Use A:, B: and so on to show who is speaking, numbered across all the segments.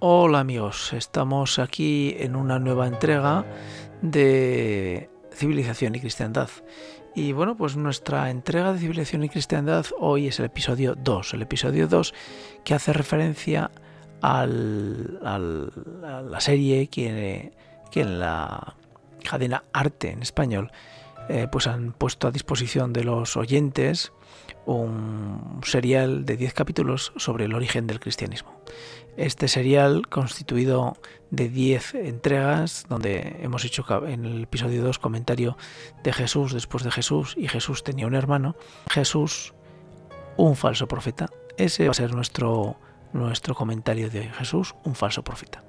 A: Hola amigos, estamos aquí en una nueva entrega de Civilización y Cristiandad. Y bueno, pues nuestra entrega de Civilización y Cristiandad hoy es el episodio 2, el episodio 2 que hace referencia al, a la serie que, que, en la cadena Arte en español eh, pues han puesto a disposición de los oyentes un serial de 10 capítulos sobre el origen del cristianismo. Este serial, constituido de 10 entregas, donde hemos hecho en el episodio 2 comentario de Jesús después de Jesús, y Jesús tenía un hermano, Jesús, un falso profeta. Ese va a ser nuestro, nuestro comentario de Jesús, un falso profeta.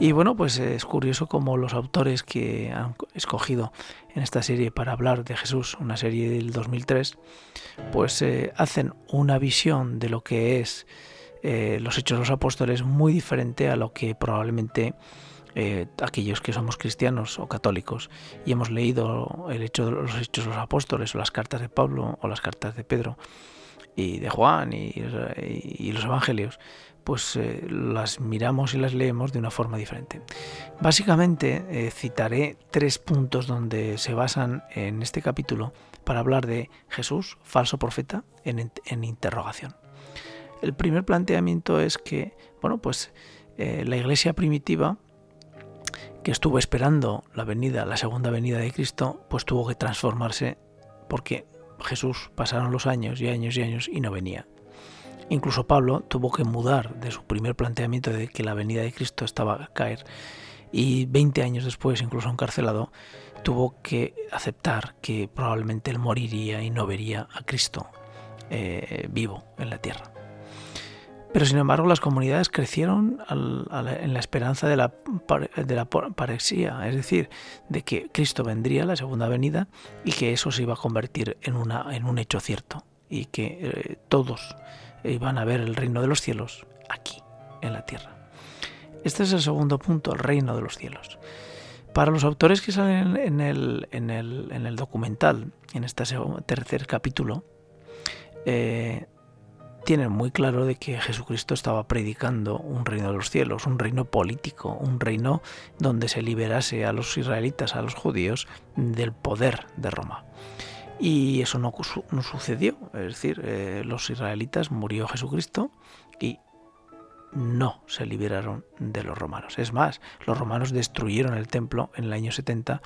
A: Y bueno, pues es curioso cómo los autores que han escogido en esta serie para hablar de Jesús, una serie del 2003, pues eh, hacen una visión de lo que es eh, los hechos de los apóstoles muy diferente a lo que probablemente eh, aquellos que somos cristianos o católicos y hemos leído el hecho de los hechos de los apóstoles o las cartas de Pablo o las cartas de Pedro y de Juan y, los evangelios, pues eh, las miramos y las leemos de una forma diferente. Básicamente citaré tres puntos donde se basan en este capítulo para hablar de Jesús, falso profeta, en interrogación. El primer planteamiento es que, bueno, pues eh, la iglesia primitiva que estuvo esperando la venida, la segunda venida de Cristo, pues tuvo que transformarse porque Jesús pasaron los años y años y años y no venía. Incluso Pablo tuvo que mudar de su primer planteamiento de que la venida de Cristo estaba a caer y 20 años después, incluso encarcelado, tuvo que aceptar que probablemente él moriría y no vería a Cristo eh, vivo en la tierra. Pero sin embargo las comunidades crecieron en la esperanza de la, de parexía, es decir, de que Cristo vendría la segunda venida y que eso se iba a convertir en un hecho cierto y que eh, todos iban a ver el reino de los cielos aquí, en la tierra. Este es el segundo punto, el reino de los cielos. Para los autores que salen en el, en el, en el documental, en este tercer capítulo, eh, tienen muy claro de que Jesucristo estaba predicando un reino de los cielos, un reino político, un reino donde se liberase a los israelitas, a los judíos, del poder de Roma. Y eso no, no sucedió, es decir, eh, los israelitas murió Jesucristo y no se liberaron de los romanos. Es más, los romanos destruyeron el templo en el año 70,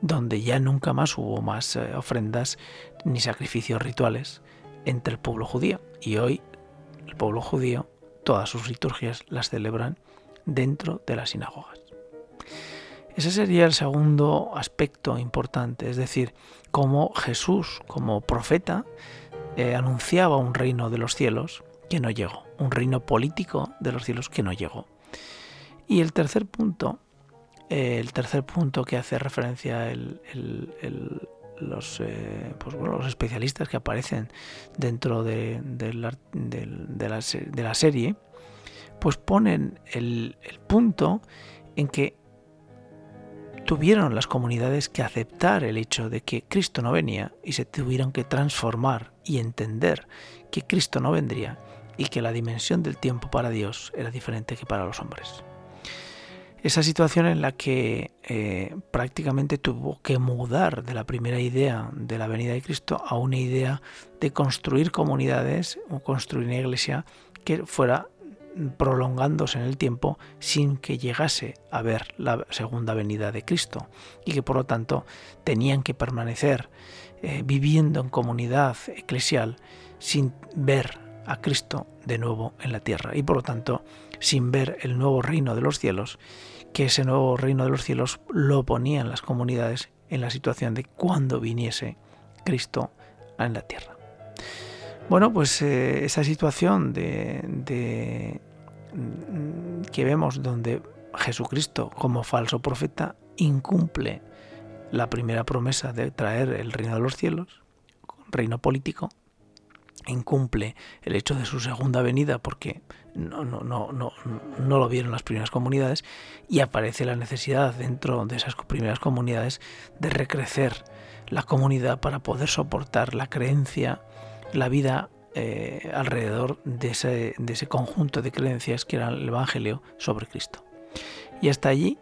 A: donde ya nunca más hubo más eh, ofrendas ni sacrificios rituales entre el pueblo judío. Y hoy el pueblo judío todas sus liturgias las celebran dentro de las sinagogas. Ese sería el segundo aspecto importante, es decir, cómo Jesús, como profeta, eh, anunciaba un reino de los cielos que no llegó, un reino político de los cielos que no llegó. Y el tercer punto, eh, el tercer punto que hace referencia eh, pues los especialistas que aparecen dentro de, la, la, serie, pues ponen el punto en que tuvieron las comunidades que aceptar el hecho de que Cristo no venía y se tuvieron que transformar y entender que Cristo no vendría y que la dimensión del tiempo para Dios era diferente que para los hombres. Esa situación en la que eh, prácticamente tuvo que mudar de la primera idea de la venida de Cristo a una idea de construir comunidades o construir una iglesia que fuera prolongándose en el tiempo sin que llegase a ver la segunda venida de Cristo y que por lo tanto tenían que permanecer eh, viviendo en comunidad eclesial sin ver a Cristo de nuevo en la tierra y por lo tanto sin ver el nuevo reino de los cielos que ese nuevo reino de los cielos lo ponían las comunidades en la situación de cuando viniese Cristo en la tierra. Bueno, pues eh, esa situación de, mm, que vemos donde Jesucristo como falso profeta incumple la primera promesa de traer el reino de los cielos, reino político, incumple el hecho de su segunda venida porque no, no, no, no, no lo vieron las primeras comunidades y aparece la necesidad dentro de esas primeras comunidades de recrecer la comunidad para poder soportar la creencia, la vida eh, alrededor de ese, de ese conjunto de creencias que era el Evangelio sobre Cristo. Y hasta allí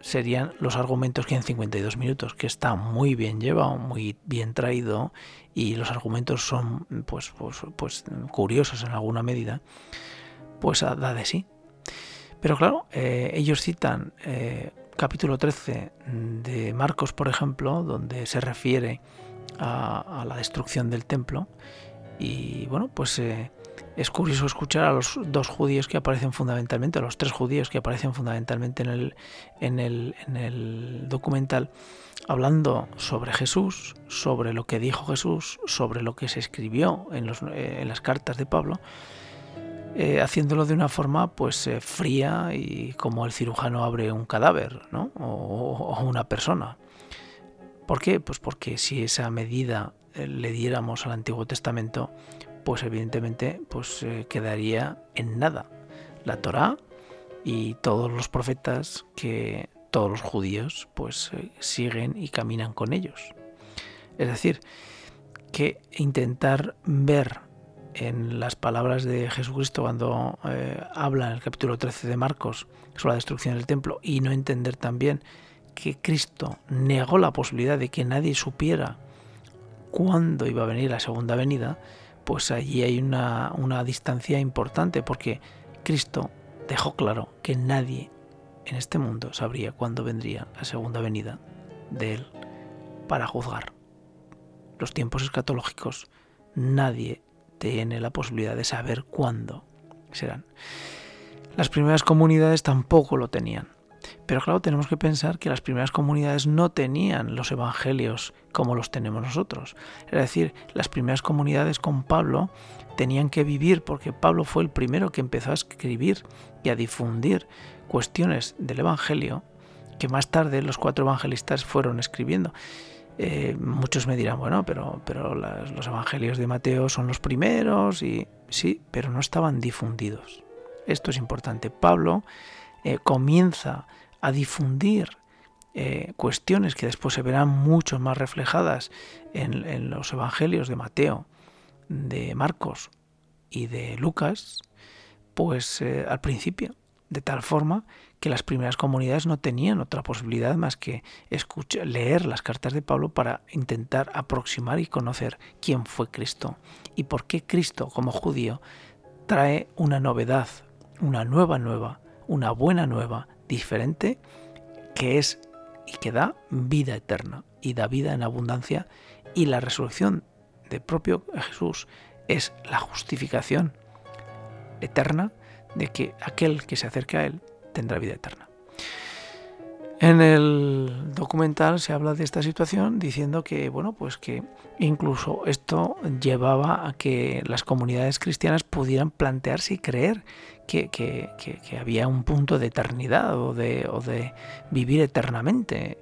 A: serían los argumentos que en 52 minutos, que está muy bien llevado, muy bien traído y los argumentos son pues, pues, pues curiosos en alguna medida, pues da de sí. Pero claro, eh, ellos citan eh, capítulo 13 de Marcos, por ejemplo, donde se refiere a, la destrucción del templo. Y bueno, pues eh, es curioso escuchar a los dos judíos que aparecen fundamentalmente, a los tres judíos que aparecen fundamentalmente en el, en el, en el documental, hablando sobre Jesús, sobre lo que dijo Jesús, sobre lo que se escribió en, en las cartas de Pablo eh, haciéndolo de una forma pues eh, fría y como el cirujano abre un cadáver ¿no? o, una persona. ¿Por qué? Pues porque si esa medida eh, le diéramos al Antiguo Testamento, pues evidentemente pues quedaría en nada la Torá y todos los profetas que todos los judíos pues siguen y caminan con ellos. Es decir, que intentar ver en las palabras de Jesucristo cuando eh, habla en el capítulo 13 de Marcos sobre la destrucción del templo y no entender también que Cristo negó la posibilidad de que nadie supiera cuándo iba a venir la segunda venida, pues allí hay una, una distancia importante porque Cristo dejó claro que nadie en este mundo sabría cuándo vendría la segunda venida de Él para juzgar. Los tiempos escatológicos nadie tiene la posibilidad de saber cuándo serán. Las primeras comunidades tampoco lo tenían. Pero claro, tenemos que pensar que las primeras comunidades no tenían los evangelios como los tenemos nosotros. Es decir, las primeras comunidades con Pablo tenían que vivir porque Pablo fue el primero que empezó a escribir y a difundir cuestiones del evangelio que más tarde los cuatro evangelistas fueron escribiendo. Eh, muchos me dirán, bueno, pero, pero los evangelios de Mateo son los primeros y sí, pero no estaban difundidos. Esto es importante. Pablo eh, comienza a difundir eh, cuestiones que después se verán mucho más reflejadas en, los evangelios de Mateo, de Marcos y de Lucas, pues al principio, de tal forma que las primeras comunidades no tenían otra posibilidad más que escuchar, leer las cartas de Pablo para intentar aproximar y conocer quién fue Cristo y por qué Cristo como judío trae una novedad, una nueva nueva, una buena nueva, diferente, que es y que da vida eterna y da vida en abundancia y la resurrección del propio Jesús es la justificación eterna de que aquel que se acerca a Él tendrá vida eterna. En el documental se habla de esta situación diciendo que, bueno, pues que incluso esto llevaba a que las comunidades cristianas pudieran plantearse y creer que, había un punto de eternidad o de, vivir eternamente,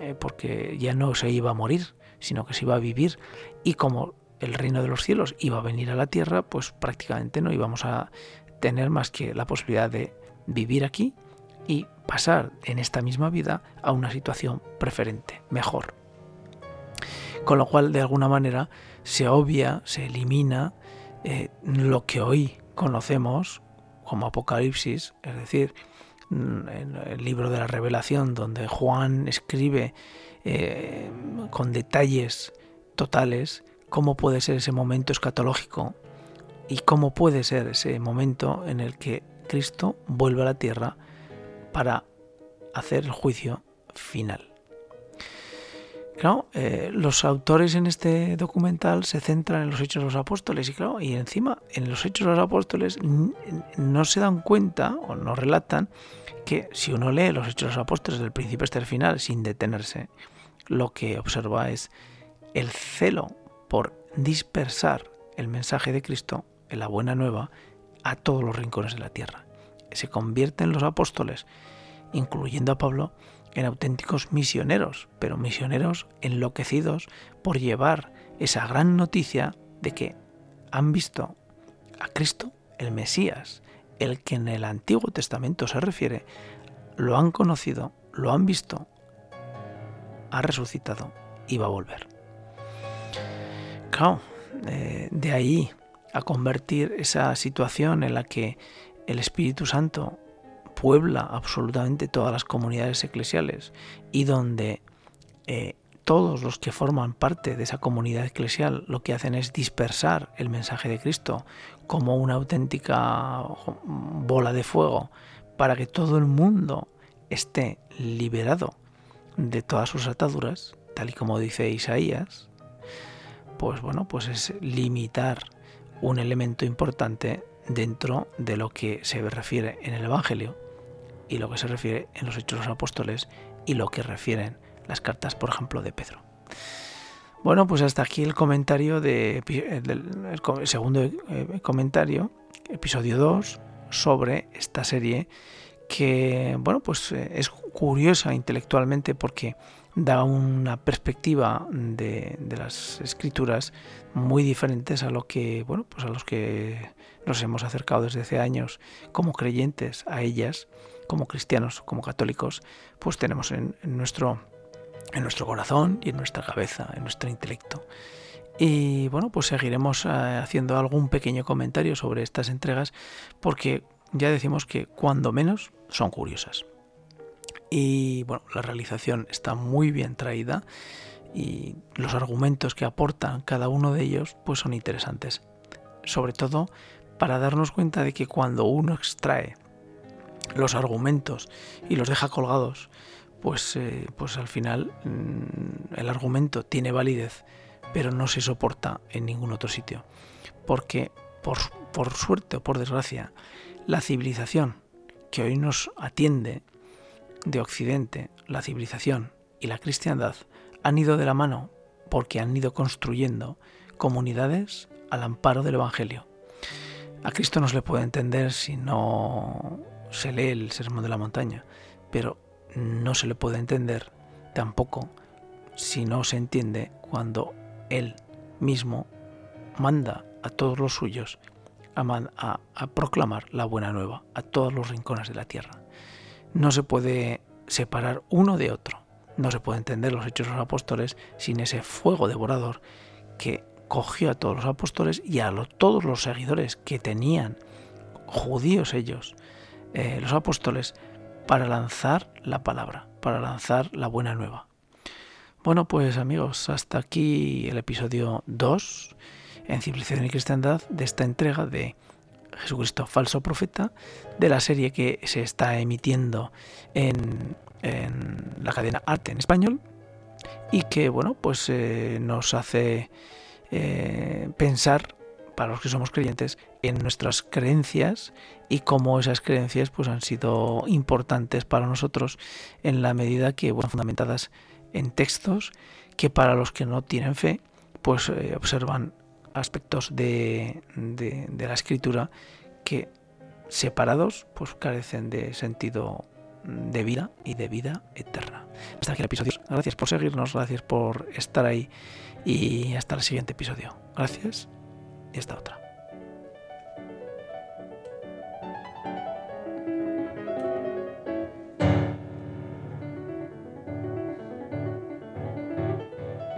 A: eh, porque ya no se iba a morir, sino que se iba a vivir. Y como el reino de los cielos iba a venir a la tierra, pues prácticamente no íbamos a tener más que la posibilidad de vivir aquí y pasar en esta misma vida a una situación preferente, mejor. Con lo cual, de alguna manera, se obvia, se elimina eh, lo que hoy conocemos como Apocalipsis, es decir, mm, en el libro de la revelación, donde Juan escribe eh, con detalles totales cómo puede ser ese momento escatológico y cómo puede ser ese momento en el que Cristo vuelve a la tierra para hacer el juicio final. Claro, eh, los autores en este documental se centran en los hechos de los apóstoles y claro, y encima en los hechos de los apóstoles no se dan cuenta o no relatan que si uno lee los hechos de los apóstoles del principio hasta el final sin detenerse, lo que observa es el celo por dispersar el mensaje de Cristo en la buena nueva a todos los rincones de la tierra. Se convierten los apóstoles, incluyendo a Pablo, en auténticos misioneros, pero misioneros enloquecidos por llevar esa gran noticia de que han visto a Cristo, el Mesías, el que en el Antiguo Testamento se refiere, lo han conocido, lo han visto, ha resucitado y va a volver. Claro, eh, de ahí a convertir esa situación en la que el Espíritu Santo puebla absolutamente todas las comunidades eclesiales y donde eh, todos los que forman parte de esa comunidad eclesial lo que hacen es dispersar el mensaje de Cristo como una auténtica bola de fuego para que todo el mundo esté liberado de todas sus ataduras, tal y como dice Isaías, pues bueno, pues es limitar un elemento importante dentro de lo que se refiere en el Evangelio y lo que se refiere en los Hechos de los Apóstoles y lo que refieren las cartas, por ejemplo, de Pedro. Bueno, pues hasta aquí el comentario de, del segundo eh, comentario, episodio 2, sobre esta serie que, bueno, pues eh, es curiosa intelectualmente porque da una perspectiva de, las escrituras muy diferentes a lo que, bueno, pues a los que nos hemos acercado desde hace años como creyentes a ellas, como cristianos, como católicos, pues tenemos en, nuestro, en nuestro corazón y en nuestra cabeza, en nuestro intelecto. Y bueno, pues seguiremos eh, haciendo algún pequeño comentario sobre estas entregas porque ya decimos que cuando menos son curiosas. Y bueno, la realización está muy bien traída y los argumentos que aportan cada uno de ellos pues son interesantes. Sobre todo para darnos cuenta de que cuando uno extrae los argumentos y los deja colgados, pues, eh, pues al final mm, el argumento tiene validez, pero no se soporta en ningún otro sitio. Porque por, por suerte o por desgracia, la civilización que hoy nos atiende de Occidente, la civilización y la cristiandad han ido de la mano porque han ido construyendo comunidades al amparo del Evangelio. A Cristo no se le puede entender si no se lee el Sermón de la Montaña, pero no se le puede entender tampoco si no se entiende cuando Él mismo manda a todos los suyos a, a, proclamar la buena nueva a todos los rincones de la tierra. No se puede separar uno de otro. No se puede entender los hechos de los apóstoles sin ese fuego devorador que cogió a todos los apóstoles y a todos los seguidores que tenían, judíos ellos, eh, los apóstoles, para lanzar la palabra, para lanzar la buena nueva. Bueno, pues amigos, hasta aquí el episodio 2 en Civilización y Cristiandad de esta entrega de Jesucristo falso profeta, de la serie que se está emitiendo en, la cadena Arte en español y que, bueno, pues eh, nos hace eh, pensar, para los que somos creyentes, en nuestras creencias y cómo esas creencias pues, han sido importantes para nosotros en la medida que fueron fundamentadas en textos que para los que no tienen fe pues eh, observan aspectos de, de, la escritura que separados pues carecen de sentido de vida y de vida eterna. Hasta aquí el episodio. Gracias por seguirnos, gracias por estar ahí y hasta el siguiente episodio. Gracias y hasta otra.